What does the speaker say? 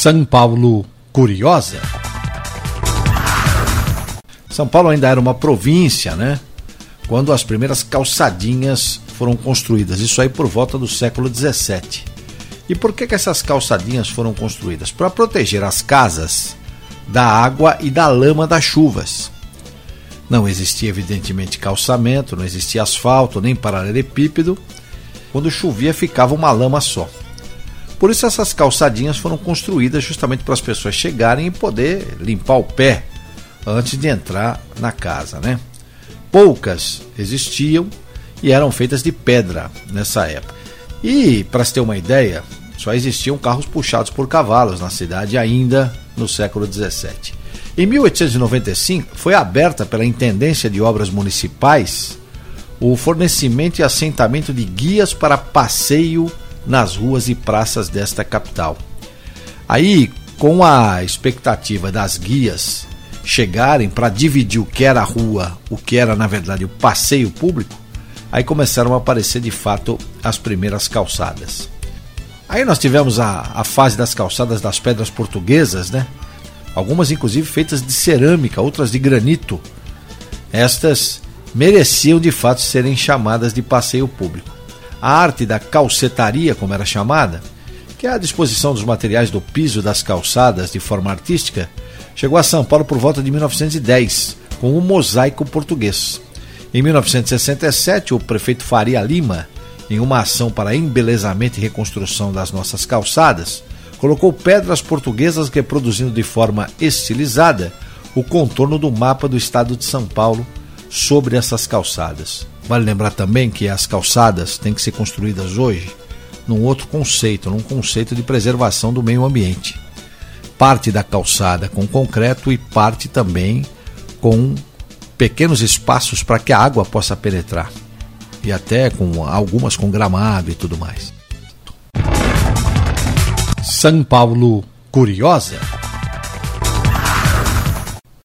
São Paulo Curiosa. São Paulo ainda era uma província, né? Quando as primeiras calçadinhas foram construídas. Isso aí por volta do século 17. E por que, que essas calçadinhas foram construídas? Para proteger as casas da água e da lama das chuvas. Não existia, evidentemente, calçamento, não existia asfalto, nem paralelepípedo. Quando chovia, ficava uma lama só. Por isso essas calçadinhas foram construídas justamente para as pessoas chegarem e poder limpar o pé antes de entrar na casa, né? Poucas existiam e eram feitas de pedra nessa época. E para se ter uma ideia, só existiam carros puxados por cavalos na cidade ainda no século 17. Em 1895 foi aberta pela Intendência de Obras Municipais o fornecimento e assentamento de guias para passeio nas ruas e praças desta capital. Aí, com a expectativa das guias chegarem para dividir o que era a rua, o que era na verdade o passeio público, aí começaram a aparecer de fato as primeiras calçadas. Aí nós tivemos a, a fase das calçadas das pedras portuguesas, né? Algumas inclusive feitas de cerâmica, outras de granito. Estas mereciam de fato serem chamadas de passeio público a arte da calcetaria, como era chamada, que é a disposição dos materiais do piso das calçadas de forma artística, chegou a São Paulo por volta de 1910, com o mosaico português. Em 1967, o prefeito Faria Lima, em uma ação para embelezamento e reconstrução das nossas calçadas, colocou pedras portuguesas reproduzindo de forma estilizada o contorno do mapa do estado de São Paulo sobre essas calçadas. Vale lembrar também que as calçadas têm que ser construídas hoje num outro conceito, num conceito de preservação do meio ambiente. Parte da calçada com concreto e parte também com pequenos espaços para que a água possa penetrar. E até com algumas com gramado e tudo mais. São Paulo Curiosa.